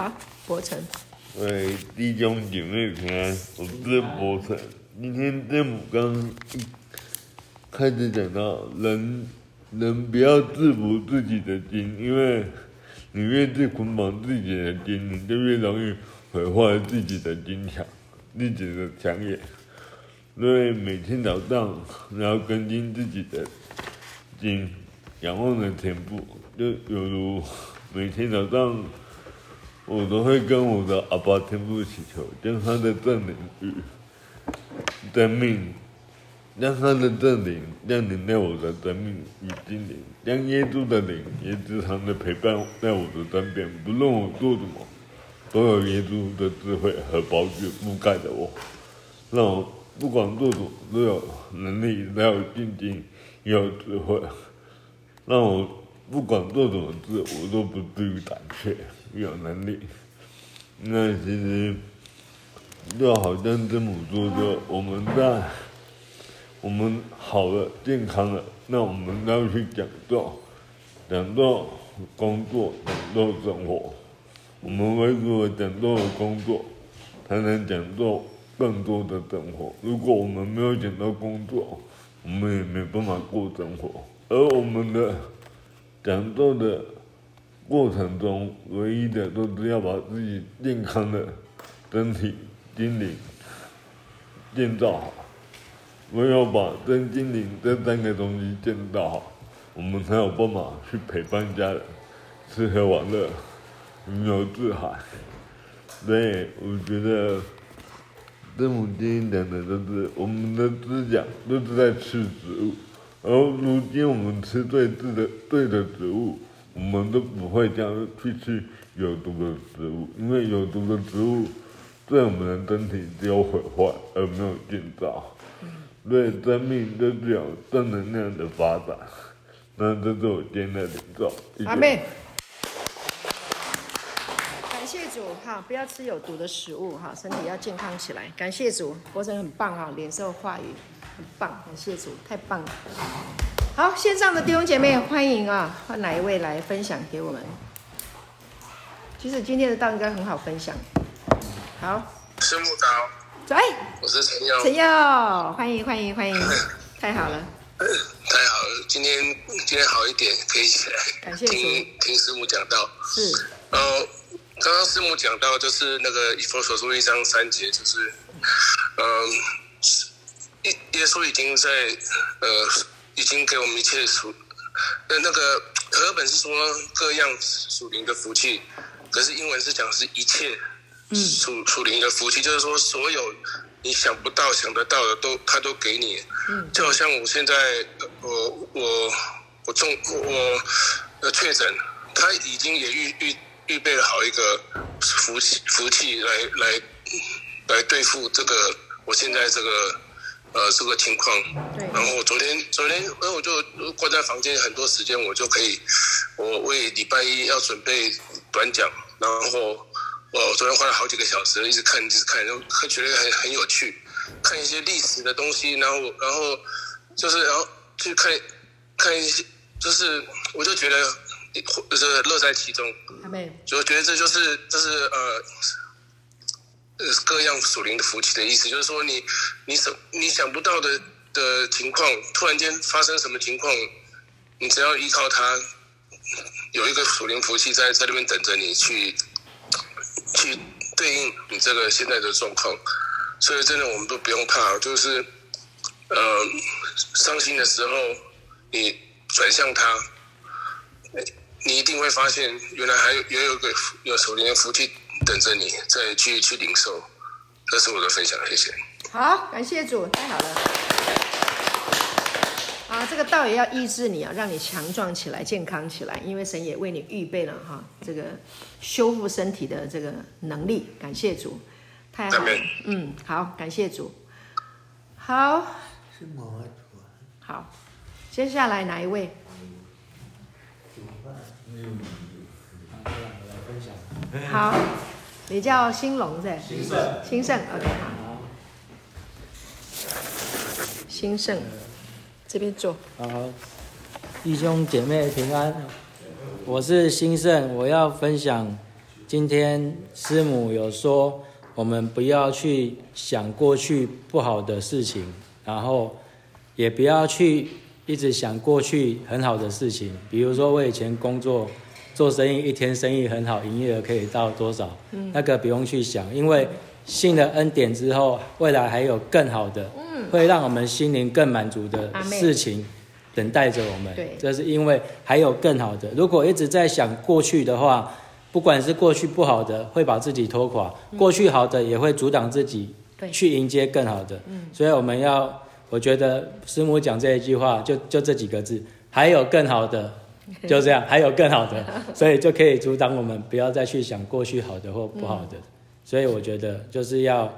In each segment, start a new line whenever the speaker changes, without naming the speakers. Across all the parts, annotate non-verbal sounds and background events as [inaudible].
好，伯承。
喂，弟兄姐妹平安，我是伯承。今天师母刚开始讲到，人人不要制服自己的筋，因为你越是捆绑自己的筋，你就越容易毁坏自己的筋墙、自己的墙眼。所以每天早上然后更新自己的筋，仰望的天父，就犹如每天早上。我都会跟我的阿爸天父祈求，将他的圣灵与生命，将他的圣灵降临在我的生命与心灵，将耶稣的灵也时常的陪伴在我的身边，不论我做什么，都有耶稣的智慧和宝血覆盖着我，让我不管做什么都有能力，都有信心，也有智慧，让我不管做什么事，我都不至于胆怯。有能力，那其实就好像这么说的，我们在我们好了、健康了，那我们要去讲座，讲座工作，讲座生活。我们为了讲究工作，才能讲座更多的生活。如果我们没有讲到工作，我们也没办法过生活。而我们的讲座的。过程中，唯一的都是要把自己健康的身体、心灵建造好。唯有把身心灵这三个东西建造好，我们才有办法去陪伴家人，吃喝玩乐，云游四海。所以，我觉得师母今天讲的都是我们的思想都是在吃植物，而如今我们吃对治的对的植物。我们都不会这样去吃有毒的植物，因为有毒的植物对我们的身体只有毁坏而没有建造。对生命都是有正能量的发展。那这是我今天的领受。
阿妹。感谢主哈，不要吃有毒的食物哈，身体要健康起来。感谢主，伯承很棒哈，领受话语很棒，感谢主，太棒了。好，线上的弟兄姐妹欢迎啊！换哪一位来分享给我们？其实今天的道应该很好分享。好，
师母早。
走，
我是陈耀。
陈耀，欢迎欢迎欢迎，[laughs] 太好了。
太好了，今天今天好一点，可以起来。
感谢主。
听听师母讲道。
是。
呃，刚刚师母讲到就是那个以弗所书一章三节，就是嗯，耶、呃、耶稣已经在呃。已经给我们一切属，那那个和本是说各样属灵的福气，可是英文是讲是一切属属灵的福气，就是说所有你想不到、想得到的都他都给你。就好像我现在我我我中我呃确诊，他已经也预预预备了好一个福气福气来来来对付这个我现在这个。呃，这个情况，然后昨天昨天，那我就关在房间很多时间，我就可以，我为礼拜一要准备短讲，然后我昨天花了好几个小时，一直看一直看，然后觉得很很有趣，看一些历史的东西，然后然后就是然后去看看一些，就是我就觉得就是乐在其中，就觉得这就是这是呃。各样属灵的福气的意思，就是说你，你想你想不到的的情况，突然间发生什么情况，你只要依靠它，有一个属灵福气在在那边等着你去，去对应你这个现在的状况，所以真的我们都不用怕，就是，呃，伤心的时候，你转向它，你一定会发现原来还有也有个有属灵的福气。等着你再去去领受，这是我的分享，谢谢。
好，感谢主，太好了。啊，这个道也要医治你啊，让你强壮起来、健康起来，因为神也为你预备了哈，这个修复身体的这个能力。感谢主，太好了。嗯，好，感谢主。好。好，接下来哪一位？好。你叫兴隆是吧？兴盛，兴盛，OK，好。兴盛，这边坐。
好，弟兄姐妹平安。我是兴盛，我要分享今天师母有说，我们不要去想过去不好的事情，然后也不要去一直想过去很好的事情。比如说我以前工作做生意，一天生意很好，营业额可以到多少？嗯，那个不用去想，因为信了恩典之后，未来还有更好的，嗯，会让我们心灵更满足的事情等待着我们。对，这是因为还有更好的。如果一直在想过去的话，不管是过去不好的，会把自己拖垮；过去好的，也会阻挡自己去迎接更好的。所以我们要，我觉得师母讲这一句话，就就这几个字，还有更好的，[laughs] 就这样，还有更好的，所以就可以阻挡我们不要再去想过去好的或不好的。所以我觉得就是要，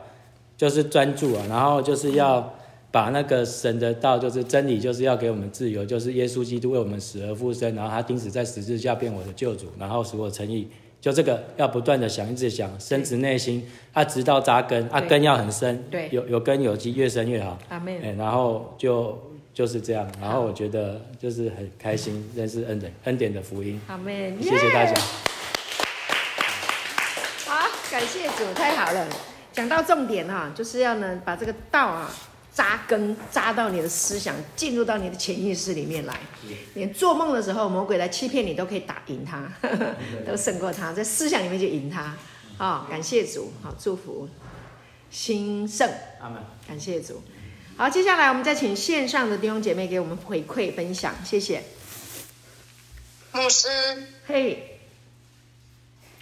就是专注啊，然后就是要把那个神的道，就是真理，就是要给我们自由，就是耶稣基督为我们死而复生，然后他钉死在十字架，变我的救主，然后使我成义。就这个要不断的想，一直想，深植内心，啊直到扎根，啊根要很深，对，有有根有基，越深越好。阿门。然后就就是这样，然后我觉得就是很开心认识恩典恩典的福音。阿门。谢谢大家。
好，感谢主，太好了。讲到重点哈，就是要呢把这个道啊。扎根扎到你的思想，进入到你的潜意识里面来。连做梦的时候，魔鬼来欺骗你，都可以打赢他，[laughs] 都胜过他，在思想里面就赢他。好，感谢主，好祝福兴盛。阿门。感谢主。好，接下来我们再请线上的弟兄姐妹给我们回馈分享，谢谢。
牧师，
嘿，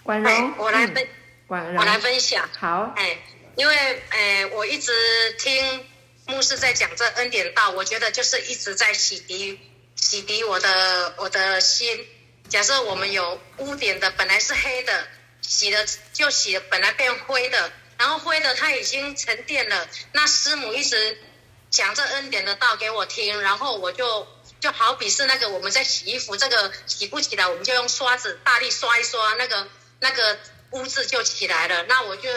管荣，
我来分，
管荣，
我来分享。
好，
哎，因为哎，我一直听。牧师在讲这恩典道，我觉得就是一直在洗涤、洗涤我的我的心。假设我们有污点的，本来是黑的，洗了就洗了，本来变灰的，然后灰的它已经沉淀了。那师母一直讲这恩典的道给我听，然后我就就好比是那个我们在洗衣服，这个洗不起来，我们就用刷子大力刷一刷，那个那个污渍就起来了。那我就。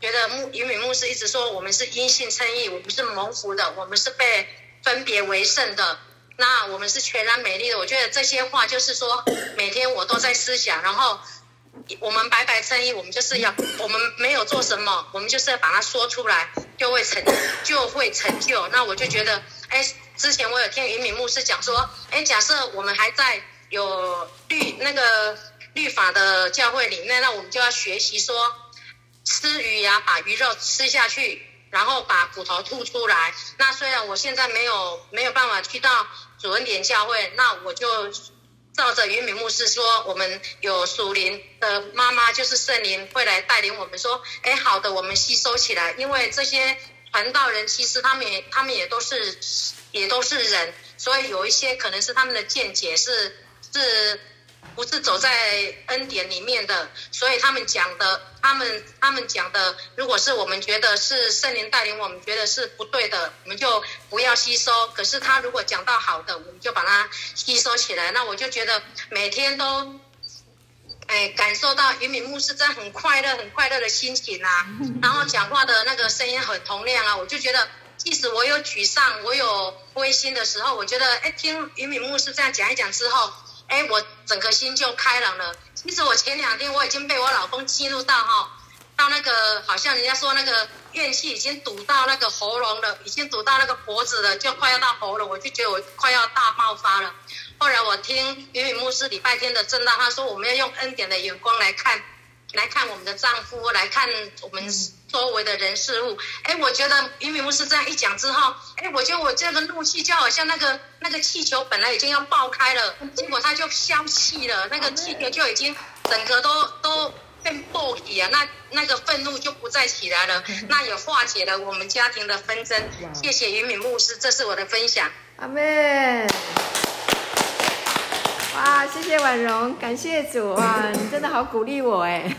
觉得牧云敏牧师一直说，我们是因信称义，我们是蒙福的，我们是被分别为圣的，那我们是全然美丽的。我觉得这些话就是说，每天我都在思想，然后我们白白称义，我们就是要，我们没有做什么，我们就是要把它说出来，就会成就会成就。那我就觉得，哎，之前我有听云敏牧师讲说，哎，假设我们还在有律那个律法的教会里面，那我们就要学习说。吃鱼呀，把鱼肉吃下去，然后把骨头吐出来。那虽然我现在没有没有办法去到主恩典教会，那我就照着云敏牧师说，我们有属灵的妈妈，就是圣灵会来带领我们说，哎，好的，我们吸收起来。因为这些传道人其实他们也他们也都是也都是人，所以有一些可能是他们的见解是是。不是走在恩典里面的，所以他们讲的，他们他们讲的，如果是我们觉得是圣灵带领我们觉得是不对的，我们就不要吸收。可是他如果讲到好的，我们就把它吸收起来。那我就觉得每天都，哎，感受到云敏牧师在很快乐、很快乐的心情啊，然后讲话的那个声音很洪亮啊，我就觉得，即使我有沮丧、我有灰心的时候，我觉得，哎，听云敏牧师这样讲一讲之后。哎，我整个心就开朗了。其实我前两天我已经被我老公激怒到哈，到那个好像人家说那个怨气已经堵到那个喉咙了，已经堵到那个脖子了，就快要到喉咙，我就觉得我快要大爆发了。后来我听云雨牧师礼拜天的证道，他说我们要用恩典的眼光来看，来看我们的丈夫，来看我们。周围的人事物，哎，我觉得云敏牧师这样一讲之后，哎，我觉得我这个怒气就好像那个那个气球本来已经要爆开了，结果它就消气了，那个气球就已经整个都都变爆体啊，那那个愤怒就不再起来了，那也化解了我们家庭的纷争。谢谢云敏牧师，这是我的分享。
阿门。啊，谢谢婉容，感谢主啊，你真的好鼓励我哎，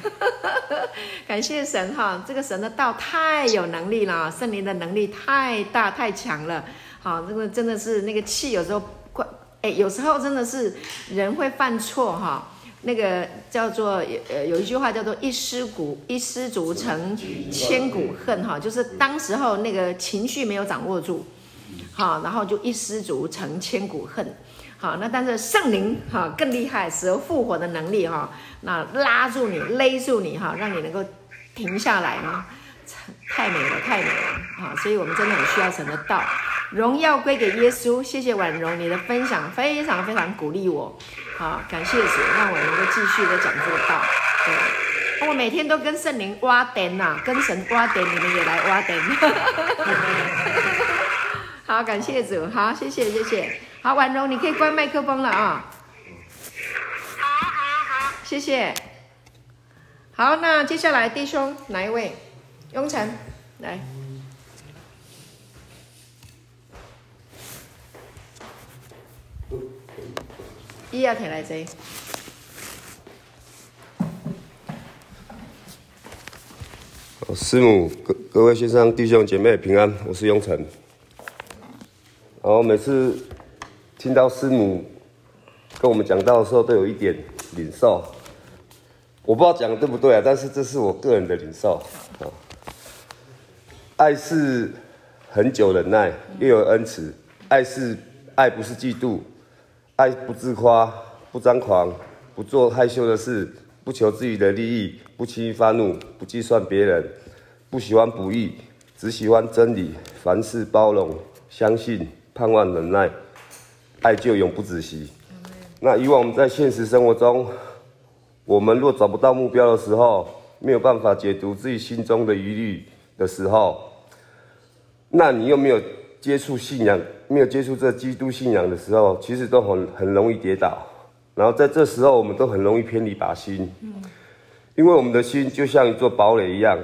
[laughs] 感谢神哈，这个神的道太有能力了，圣灵的能力太大太强了，好，这个真的是那个气有时候怪，哎，有时候真的是人会犯错哈，那个叫做呃有一句话叫做一失足一失足成千古恨哈，就是当时候那个情绪没有掌握住，好，然后就一失足成千古恨。好，那但是圣灵哈更厉害，使有复活的能力哈，那拉住你，勒住你哈，让你能够停下来呢，太美了，太美了啊！所以我们真的很需要神的道，荣耀归给耶稣。谢谢婉容，你的分享非常非常鼓励我，好，感谢主，让我能够继续的讲这个道。对，我每天都跟圣灵挖点呐，跟神挖点，你们也来挖点。[laughs] 好，感谢主，好，谢谢，谢谢。好，婉容，你可以关麦克风了啊。
好好好，
谢谢。好，那接下来弟兄哪一位？雍成，来。一要提来这。
师母，各各位先生弟兄姐妹平安，我是雍成。然后每次。听到师母跟我们讲道的时候，都有一点领受。我不知道讲的对不对啊，但是这是我个人的领受。爱是恒久忍耐，又有恩慈。爱是爱不是嫉妒，爱不自夸，不张狂，不做害羞的事，不求自己的利益，不轻易发怒，不计算别人，不喜欢不义，只喜欢真理。凡事包容，相信，盼望，忍耐。爱就永不止息。那以往我们在现实生活中，我们若找不到目标的时候，没有办法解读自己心中的疑虑的时候，那你又没有接触信仰，没有接触这基督信仰的时候，其实都很很容易跌倒。然后在这时候，我们都很容易偏离靶心，因为我们的心就像一座堡垒一样，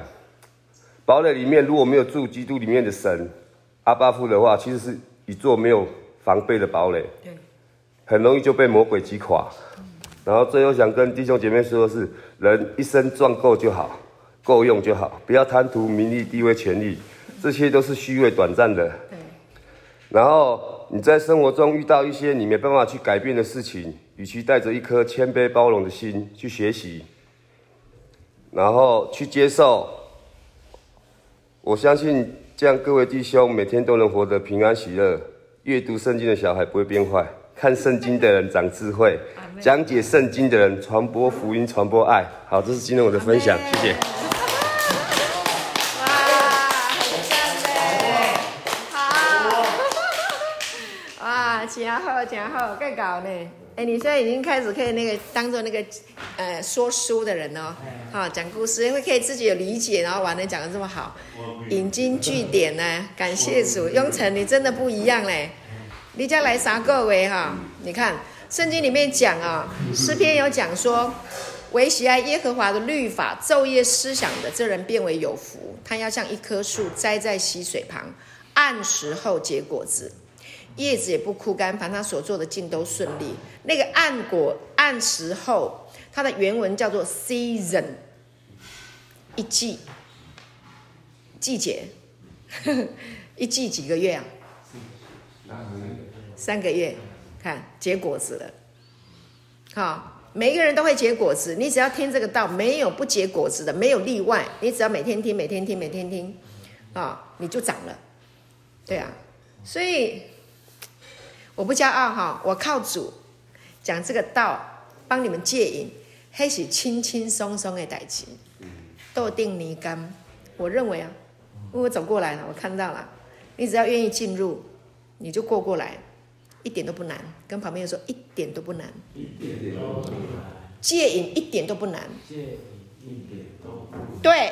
堡垒里面如果没有住基督里面的神阿爸父的话，其实是一座没有。防备的堡垒，很容易就被魔鬼击垮。然后最后想跟弟兄姐妹说的是：人一生赚够就好，够用就好，不要贪图名利、地位、权利，这些都是虚伪短暂的。然后你在生活中遇到一些你没办法去改变的事情，与其带着一颗谦卑包容的心去学习，然后去接受，我相信这样各位弟兄每天都能活得平安喜乐。阅读圣经的小孩不会变坏，看圣经的人长智慧，讲解圣经的人传播福音、传播爱。好，这是今天我的分享，
谢谢。好，真好，更搞呢。哎，你现在已经开始可以那个当做那个呃说书的人哦，好讲故事，因为可以自己有理解，然后完了讲得这么好，引经据典呢，感谢主，雍成你真的不一样嘞，你家来啥各位哈？你看圣经里面讲啊，诗篇有讲说，唯喜爱耶和华的律法，昼夜思想的，这人变为有福，他要像一棵树栽在溪水旁，按时候结果子。叶子也不枯干，凡他所做的尽都顺利。那个按果按时候，它的原文叫做 season，一季，季节，[laughs] 一季几个月啊？三个月，看结果子了。好，每一个人都会结果子，你只要听这个道，没有不结果子的，没有例外。你只要每天听，每天听，每天听，啊，你就长了。对啊，所以。我不骄傲哈，我靠主讲这个道，帮你们戒瘾，还是轻轻松松的代志，豆定泥干。我认为啊，因为我走过来了，我看到了，你只要愿意进入，你就过过来，一点都不难。跟旁边人说，一点都不难。一点都不难。戒瘾一点都不难。戒瘾一点都不难。对，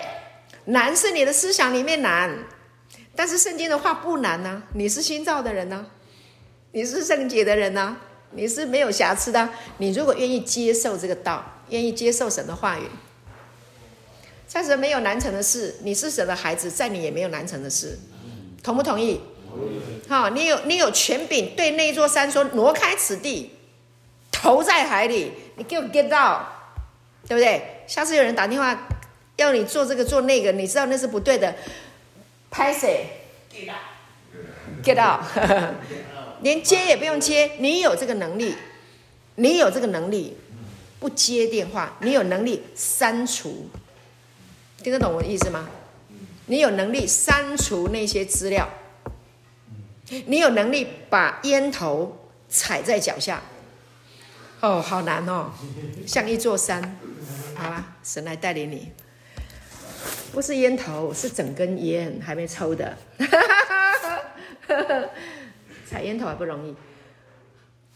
难是你的思想里面难，但是圣经的话不难呢、啊。你是新造的人呢、啊。你是圣洁的人呢、啊，你是没有瑕疵的、啊。你如果愿意接受这个道，愿意接受神的话语，在神没有难成的事。你是神的孩子，在你也没有难成的事，同不同意？好，你有你有权柄对那座山说挪开此地，投在海里，你给我 get 到，对不对？下次有人打电话要你做这个做那个，你知道那是不对的，拍谁 get 到 get out。[laughs] 连接也不用接，你有这个能力，你有这个能力，不接电话，你有能力删除，听得懂我的意思吗？你有能力删除那些资料，你有能力把烟头踩在脚下。哦，好难哦，像一座山。好了，神来带领你，不是烟头，是整根烟还没抽的。[laughs] 踩烟头还不容易，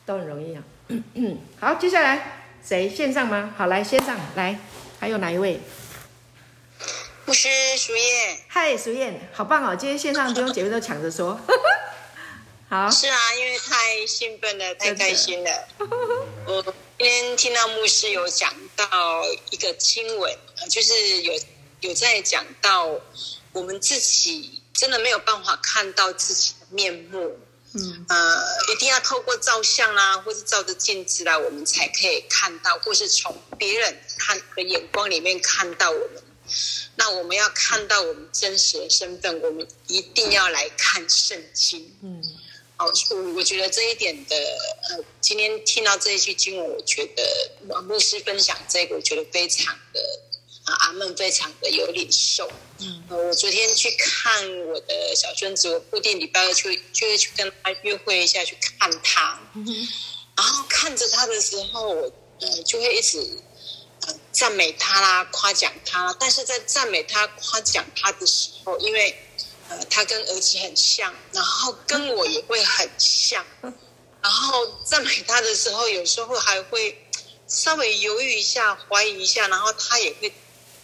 都很容易啊。[clears throat] 好，接下来谁线上吗？好，来线上来，还有哪一位？
牧师淑燕，
嗨，淑燕，好棒哦！今天线上弟兄姐妹都抢着说，[laughs] 好。
是啊，因为太兴奋了，太开心了。[laughs] 我今天听到牧师有讲到一个经文，就是有有在讲到我们自己真的没有办法看到自己的面目，嗯，呃，一定要透过照相啊，或是照着镜子啦，我们才可以看到，或是从别人看的眼光里面看到我们。那我们要看到我们真实的身份，我们一定要来看圣经。嗯，好，我我觉得这一点的，呃，今天听到这一句经文，我觉得牧师分享这个，我觉得非常的啊，阿门，非常的有领受。嗯，我昨天去看我的小孙子，我固定礼拜二去就会去跟他约会一下，去看他。嗯，然后看着他的时候，我呃就会一直。赞美他啦，夸奖他。但是在赞美他、夸奖他的时候，因为呃，他跟儿子很像，然后跟我也会很像。然后赞美他的时候，有时候还会稍微犹豫一下、怀疑一下，然后他也会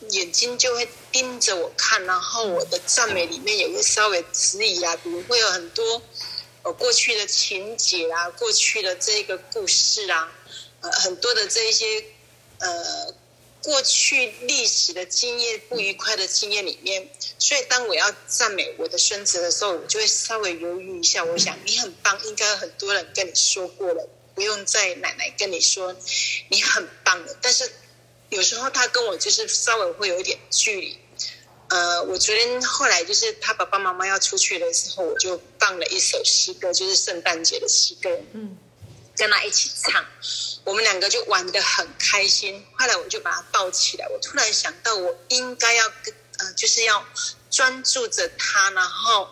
眼睛就会盯着我看，然后我的赞美里面也会稍微迟疑啊，比如会有很多呃过去的情节啊，过去的这个故事啊，呃，很多的这一些呃。过去历史的经验，不愉快的经验里面，所以当我要赞美我的孙子的时候，我就会稍微犹豫一下。我想你很棒，应该很多人跟你说过了，不用再奶奶跟你说你很棒了。但是有时候他跟我就是稍微会有一点距离。呃，我昨天后来就是他爸爸妈妈要出去的时候，我就放了一首诗歌，就是圣诞节的诗歌，嗯，跟他一起唱。我们两个就玩的很开心，后来我就把他抱起来。我突然想到，我应该要跟呃，就是要专注着他，然后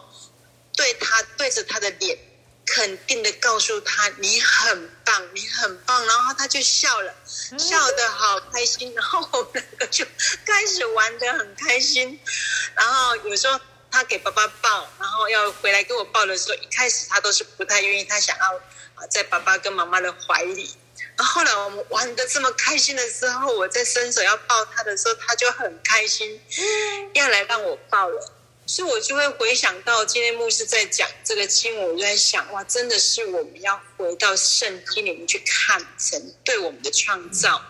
对他对着他的脸，肯定的告诉他你很棒，你很棒。然后他就笑了，笑得好开心。然后我们两个就开始玩得很开心。然后有时候他给爸爸抱，然后要回来给我抱的时候，一开始他都是不太愿意，他想要啊在爸爸跟妈妈的怀里。然后后来我们玩的这么开心的时候，我在伸手要抱他的时候，他就很开心，要来让我抱了。所以我就会回想到今天牧师在讲这个经文，我就在想，哇，真的是我们要回到圣经里面去看神对我们的创造。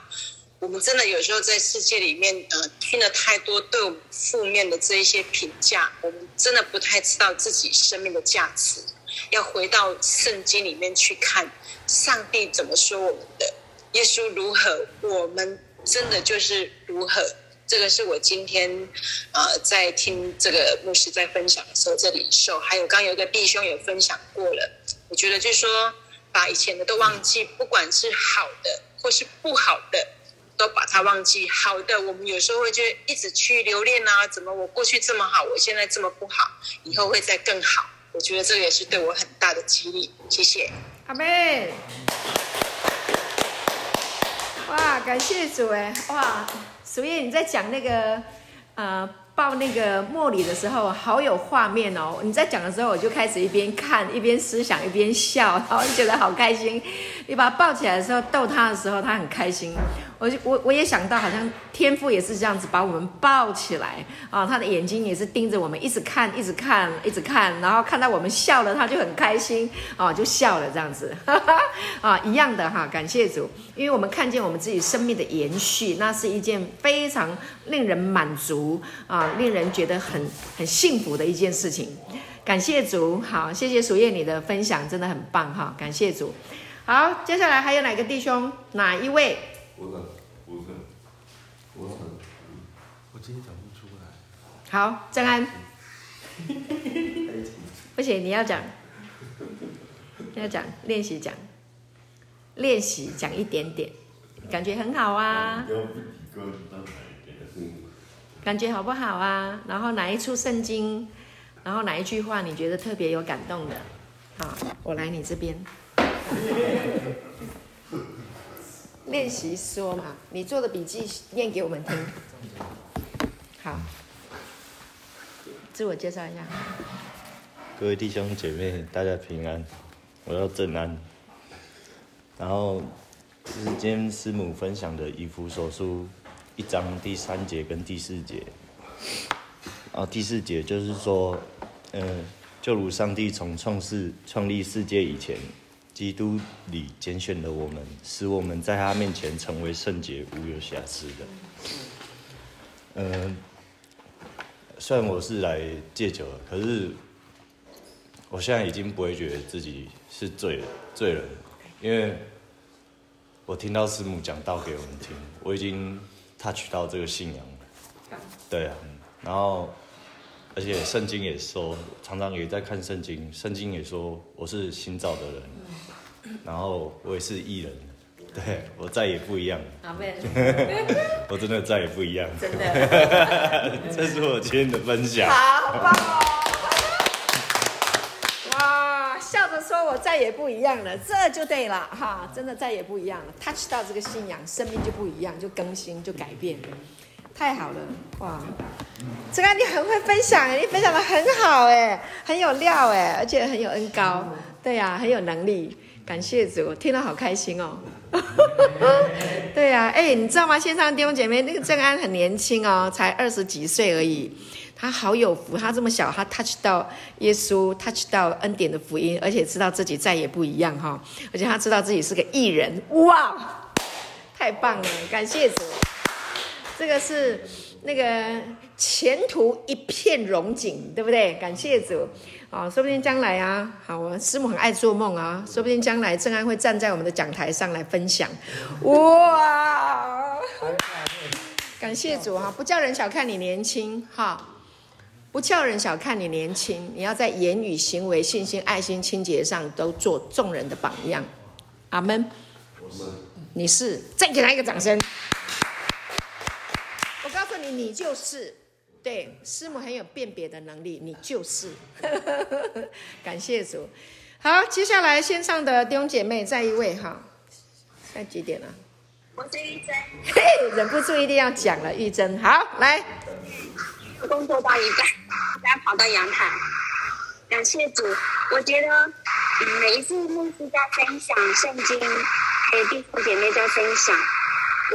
我们真的有时候在世界里面，呃，听了太多对我们负面的这一些评价，我们真的不太知道自己生命的价值。要回到圣经里面去看。上帝怎么说我们的？耶稣如何，我们真的就是如何。这个是我今天呃在听这个牧师在分享的时候，这里受，还有刚有一个弟兄也分享过了。我觉得就是说，把以前的都忘记，不管是好的或是不好的，都把它忘记。好的，我们有时候会就一直去留恋啊，怎么我过去这么好，我现在这么不好，以后会再更好。我觉得这个也是对我很大的激励。谢谢。
阿妹，哇，感谢主哎，哇，主页你在讲那个，呃，抱那个茉莉的时候，好有画面哦。你在讲的时候，我就开始一边看一边思想一边笑，然后就觉得好开心。你把他抱起来的时候，逗他的时候，他很开心。我我我也想到，好像天父也是这样子把我们抱起来啊，他的眼睛也是盯着我们，一直看，一直看，一直看，然后看到我们笑了，他就很开心啊，就笑了这样子，哈 [laughs] 哈啊，一样的哈，感谢主，因为我们看见我们自己生命的延续，那是一件非常令人满足啊，令人觉得很很幸福的一件事情。感谢主，好，谢谢淑燕你的分享，真的很棒哈，感谢主。好，接下来还有哪个弟兄？哪一位？我的，我的，
我的，我今天讲不出来。
好，正安。不行，你要讲，要讲，练习讲，练习讲一点点，感觉很好啊。感觉好不好啊？然后哪一处圣经，然后哪一句话你觉得特别有感动的？好，我来你这边。[laughs] 练习说嘛，你做的笔记念给我们听。好，自我介绍一下。
各位弟兄姐妹，大家平安，我叫正安。然后，就是今天师母分享的以弗所书一章第三节跟第四节。然后第四节就是说，嗯、就如上帝从创世创立世界以前。基督里拣选了我们，使我们在他面前成为圣洁、无有瑕疵的。嗯、呃，虽然我是来戒酒的，可是我现在已经不会觉得自己是罪人，罪人，因为我听到师母讲道给我们听，我已经 touch 到这个信仰了。对啊，然后而且圣经也说，常常也在看圣经，圣经也说我是新造的人。然后我也是艺人，对，我再也不一样。阿妹，[laughs] 我真的再也不一样。真的，[laughs] 这是我今天的分享。
好棒哦！哇，笑着说我再也不一样了，这就对了哈，真的再也不一样了。touch 到这个信仰，生命就不一样，就更新，就改变，太好了哇！这个你很会分享，你分享的很好哎，很有料哎，而且很有恩高，对呀、啊，很有能力。感谢主，我听了好开心哦。[laughs] 对呀、啊，哎，你知道吗？线上弟兄姐妹，那个郑安很年轻哦，才二十几岁而已。他好有福，他这么小，他 touch 到耶稣，touch 到恩典的福音，而且知道自己再也不一样哈、哦。而且他知道自己是个艺人，哇，太棒了！感谢主，这个是那个前途一片荣景，对不对？感谢主。哦，说不定将来啊，好，我师母很爱做梦啊，说不定将来正安会站在我们的讲台上来分享，哇！感谢主哈，不叫人小看你年轻哈，不叫人小看你年轻，你要在言语、行为、信心、爱心、清洁上都做众人的榜样，阿门。你是，再给他一个掌声。我告诉你，你就是。对，师母很有辨别的能力，你就是，[laughs] 感谢主。好，接下来线上的弟兄姐妹再一位哈，现在几点了？
我是玉珍，
嘿，忍不住一定要讲了，玉珍，好来。
工作到一半，大家跑到阳台，感谢主。我觉得，每一次牧师在分享圣经，还有弟兄姐妹在分享，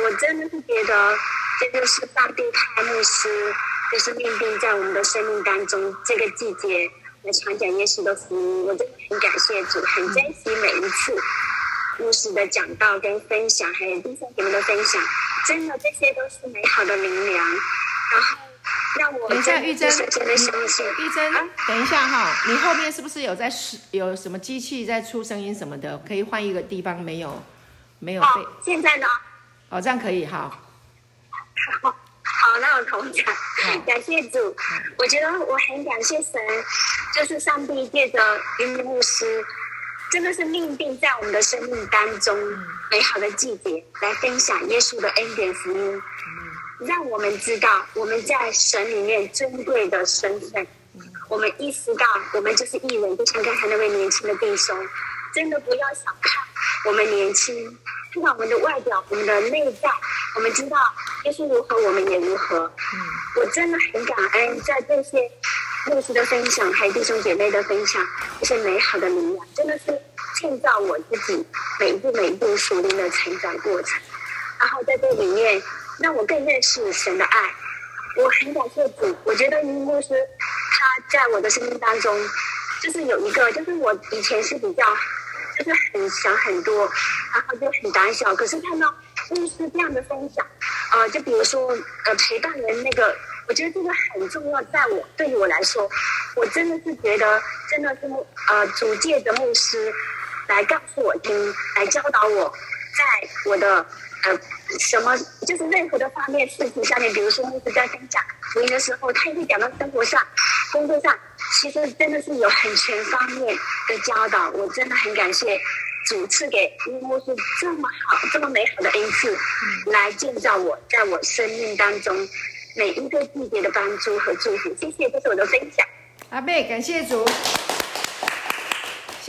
我真的是觉得，这就是上帝派牧师。就是命定在我们的生命当中，这个季节来传讲耶稣的福音，我真的很感谢主，很珍惜每一次牧师的讲道跟分享，还有弟兄姐妹的分享，真的这些都是美好的灵粮，然后让我真的深深的相信。
玉珍，啊、等一下哈，你后面是不是有在有什么机器在出声音什么的？可以换一个地方，没有，没有被。
哦、现在呢？
哦，这样可以哈。
好。好，那我同讲，感谢主。我觉得我很感谢神，就是上帝借着云牧师，真的是命定在我们的生命当中美好的季节，来分享耶稣的恩典福音，让我们知道我们在神里面尊贵的身份。我们意识到我们就是义人，就像刚才那位年轻的弟兄，真的不要小看我们年轻。看到我们的外表，我们的内在，我们知道耶稣如何，我们也如何。嗯，我真的很感恩，在这些牧师的分享，还有弟兄姐妹的分享，这些美好的灵粮，真的是建造我自己每一步每一步属灵的成长过程。然后在这里面，让我更认识神的爱。我很感谢主，我觉得林牧师他在我的生命当中，就是有一个，就是我以前是比较。就是很想很多，然后就很胆小。可是看到牧师这样的分享，呃，就比如说呃陪伴人那个，我觉得这个很重要。在我对于我来说，我真的是觉得真的是呃主界的牧师来告诉我听，来教导我，在我的呃什么就是任何的方面事情上面，比如说牧师在分享福音的时候，他也会讲到生活上、工作上。其实真的是有很全方面的教导，我真的很感谢主赐给牧师这么好、这么美好的恩赐，来建造我在我生命当中每一个季节的帮助和祝福。谢谢，这是我的分享。
阿贝，感谢主，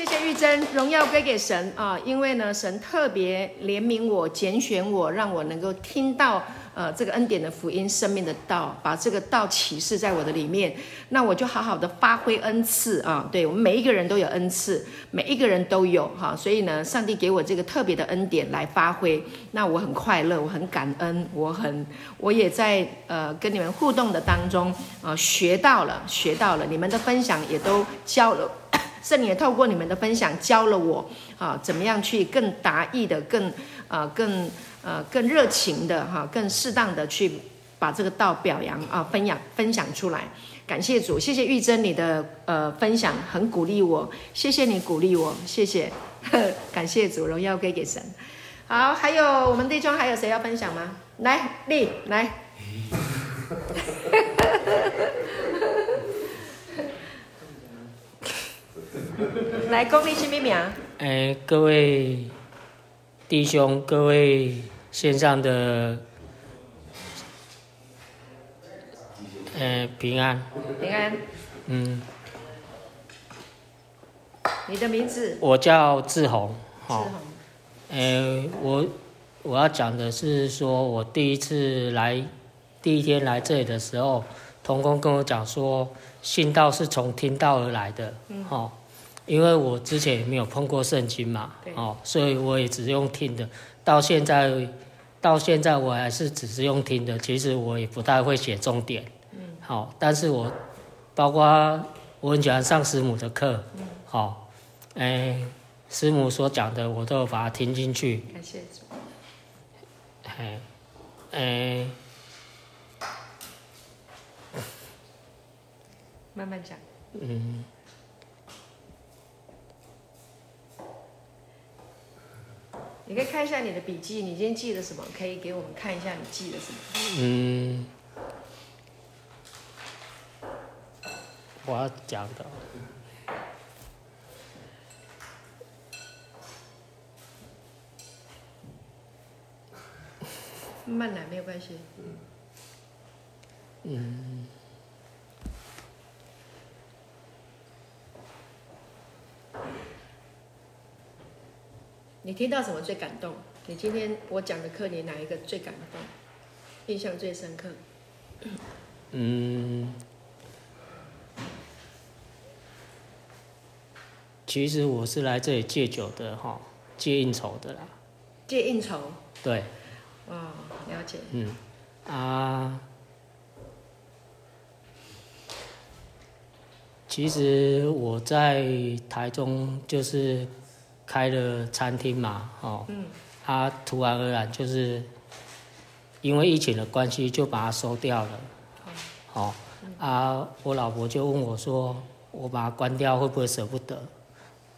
谢谢玉珍，荣耀归给神啊！因为呢，神特别怜悯我、拣选我，让我能够听到呃这个恩典的福音、生命的道，把这个道启示在我的里面。那我就好好的发挥恩赐啊！对，我们每一个人都有恩赐，每一个人都有哈、所以呢，上帝给我这个特别的恩典来发挥，那我很快乐，我很感恩，我很我也在呃跟你们互动的当中啊学到了，学到了，你们的分享也都教了。圣灵也透过你们的分享教了我啊，怎么样去更达意的、更啊、更呃、更热情的哈、更适当的去把这个道表扬啊、分享分享出来。感谢主，谢谢玉珍你的呃分享，很鼓励我，谢谢你鼓励我，谢谢，[laughs] 感谢主，荣耀归给神。好，还有我们弟兄还有谁要分享吗？来，丽来。[laughs] 来，公立新秘名。
哎，各位弟兄，各位线上的，哎，平安。
平安。
嗯。
你的名字？
我叫志宏。
志宏。
哎，我我要讲的是说，我第一次来，第一天来这里的时候，童工跟我讲说，信道是从听道而来的。嗯。哦。因为我之前也没有碰过圣经嘛，哦，所以我也只是用听的。到现在，到现在我还是只是用听的。其实我也不太会写重点，嗯，好，但是我包括我很喜欢上师母的课，嗯，好，哎，师母所讲的我都有把它听进去。
感谢主。
哎，哎，
慢慢讲。
嗯。
你可以看一下你的笔记，你今天记了什么？可以给我们看一下你记了什么？
嗯，我要讲的，
慢来没有关系。
嗯。
你听到什么最感动？你今天我讲的课，你哪一个最感动？印象最深刻？
嗯，其实我是来这里戒酒的哈，戒应酬的啦。
戒应酬？
对。
哦，了解。
嗯，啊，其实我在台中就是。开了餐厅嘛，哦，嗯，他突然而然就是因为疫情的关系，就把它收掉了，好，啊，我老婆就问我说，我把它关掉会不会舍不得？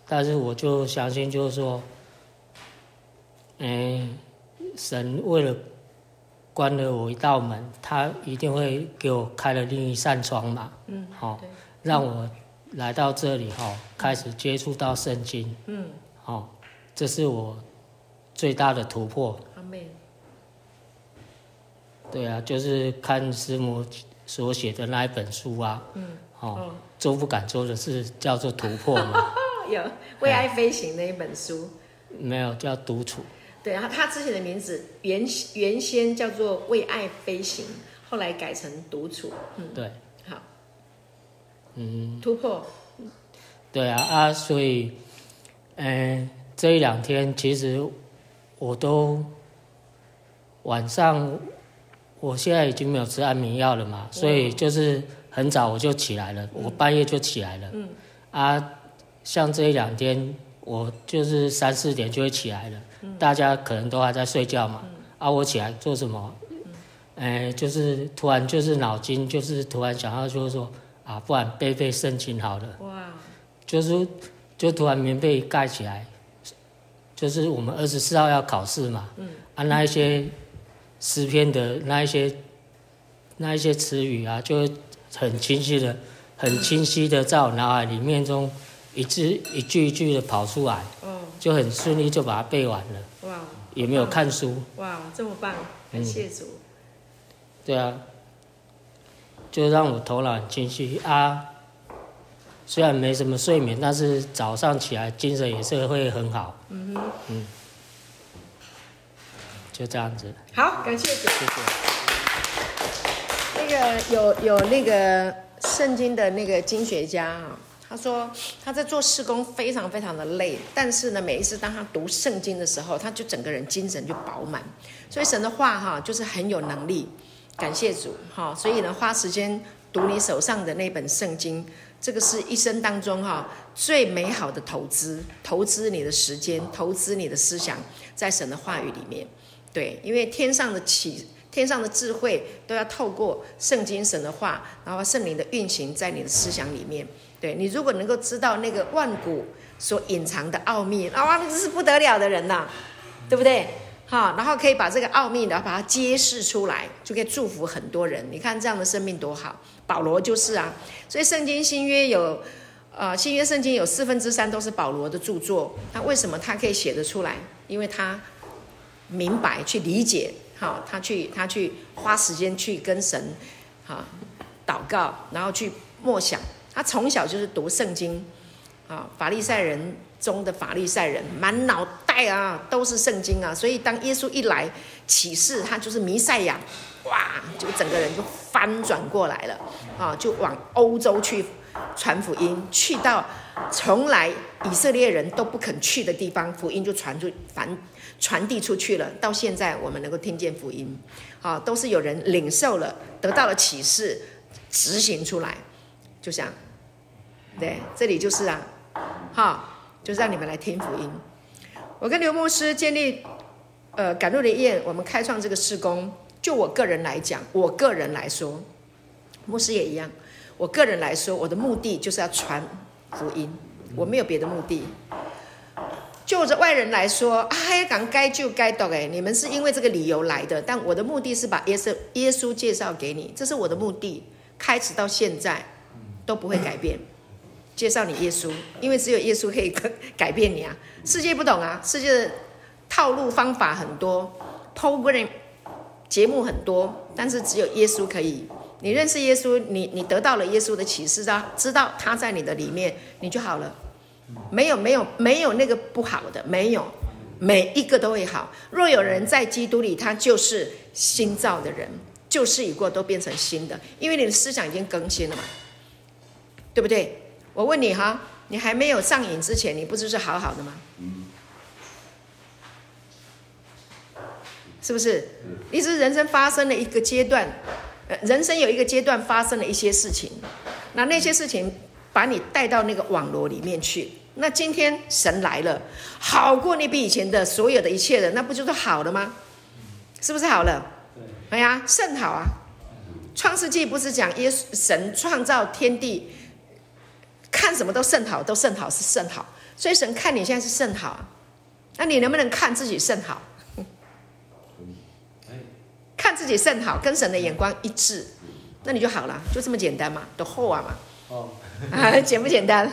但是我就相信，就是说，哎，神为了关了我一道门，他一定会给我开了另一扇窗嘛，嗯，好，让我来到这里哈，开始接触到圣经，嗯。哦，这是我最大的突破。
阿妹。
对啊，就是看师母所写的那一本书啊。嗯。哦，做不敢做的事叫做突破嘛。[laughs]
有为爱飞行那一本书。
没有，叫独处。
对啊，他之前的名字原原先叫做为爱飞行，后来改成独处。嗯，
对。
好。
嗯。
突破。
对啊啊，所以。嗯，这一两天其实我都晚上，我现在已经没有吃安眠药了嘛，所以就是很早我就起来了，嗯、我半夜就起来了。嗯。啊，像这一两天，我就是三四点就会起来了，嗯、大家可能都还在睡觉嘛。嗯、啊，我起来做什么？嗯。就是突然就是脑筋就是突然想到就是说啊，不然背背圣经好了。哇。就是。就突然棉被盖起来，就是我们二十四号要考试嘛，嗯，啊，那一些诗篇的那一些那一些词语啊，就很清晰的、很清晰的在我脑海里面中一字一句一句的跑出来，哦，就很顺利就把它背完了，哇，也没有看书，
哇，这么棒，感谢主，嗯，
对啊，就让我头脑很清晰。啊。虽然没什么睡眠，但是早上起来精神也是会很好。嗯哼，嗯，就这样子。
好，感谢主。
谢谢。
那个有有那个圣经的那个经学家啊。他说他在做事工非常非常的累，但是呢，每一次当他读圣经的时候，他就整个人精神就饱满。所以神的话哈，就是很有能力。感谢主哈，所以呢，花时间读你手上的那本圣经，这个是一生当中哈最美好的投资，投资你的时间，投资你的思想在神的话语里面。对，因为天上的启，天上的智慧都要透过圣经神的话，然后圣灵的运行在你的思想里面。对，你如果能够知道那个万古所隐藏的奥秘，啊，那是不得了的人呐，对不对？哈，然后可以把这个奥秘，然后把它揭示出来，就可以祝福很多人。你看这样的生命多好，保罗就是啊。所以圣经新约有，呃，新约圣经有四分之三都是保罗的著作。那为什么他可以写得出来？因为他明白去理解，哈，他去他去花时间去跟神，哈，祷告，然后去默想。他从小就是读圣经，啊，法利赛人中的法利赛人，满脑袋啊都是圣经啊，所以当耶稣一来启示他就是弥赛亚，哇，就整个人就翻转过来了，啊，就往欧洲去传福音，去到从来以色列人都不肯去的地方，福音就传出传传递出去了。到现在我们能够听见福音，啊，都是有人领受了，得到了启示，执行出来，就像。对，这里就是啊，哈，就是让你们来听福音。我跟刘牧师建立，呃，赶路的宴，我们开创这个事工。就我个人来讲，我个人来说，牧师也一样。我个人来说，我的目的就是要传福音，我没有别的目的。就着外人来说，哎，讲该就该懂哎，你们是因为这个理由来的，但我的目的是把耶稣耶稣介绍给你，这是我的目的，开始到现在都不会改变。介绍你耶稣，因为只有耶稣可以改变你啊！世界不懂啊，世界的套路方法很多，program 节目很多，但是只有耶稣可以。你认识耶稣，你你得到了耶稣的启示，啊，知道他在你的里面，你就好了。没有没有没有那个不好的，没有，每一个都会好。若有人在基督里，他就是新造的人，旧事已过，都变成新的，因为你的思想已经更新了嘛，对不对？我问你哈，你还没有上瘾之前，你不就是好好的吗？是不是？你只是人生发生了一个阶段，呃，人生有一个阶段发生了一些事情，那那些事情把你带到那个网络里面去。那今天神来了，好过你比以前的所有的一切的，那不就是好了吗？是不是好了？哎呀，甚好啊！创世纪不是讲耶稣神创造天地。看什么都甚好，都甚好是甚好，所以神看你现在是甚好啊，那你能不能看自己甚好？看自己甚好，跟神的眼光一致，那你就好了，就这么简单嘛，都厚啊嘛。哦，啊，简不简单？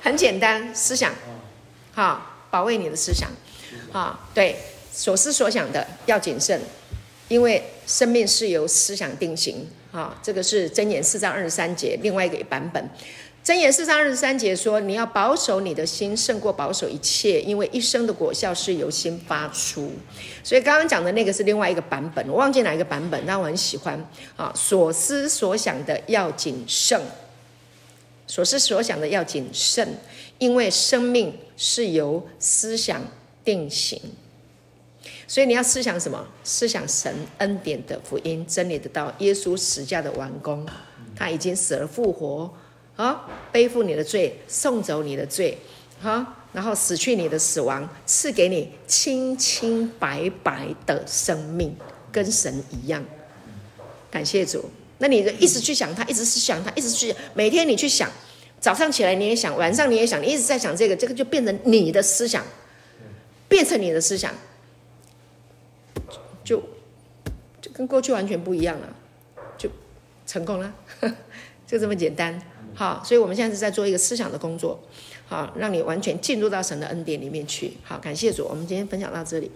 很简单，思想，好，保卫你的思想，好，对，所思所想的要谨慎，因为生命是由思想定型，啊，这个是箴言四章二十三节另外一个版本。箴言四章二十三节说：“你要保守你的心，胜过保守一切，因为一生的果效是由心发出。”所以刚刚讲的那个是另外一个版本，我忘记哪一个版本，但我很喜欢。啊，所思所想的要谨慎，所思所想的要谨慎，因为生命是由思想定型。所以你要思想什么？思想神恩典的福音真理的道，耶稣十架的完工，他已经死而复活。啊，背负你的罪，送走你的罪，哈，然后死去你的死亡，赐给你清清白白的生命，跟神一样。感谢主。那你就一直去想他，一直是想他，一直去，每天你去想，早上起来你也想，晚上你也想，你一直在想这个，这个就变成你的思想，变成你的思想，就就跟过去完全不一样了，就成功了，[laughs] 就这么简单。好，所以我们现在是在做一个思想的工作，好，让你完全进入到神的恩典里面去。好，感谢主，我们今天分享到这里。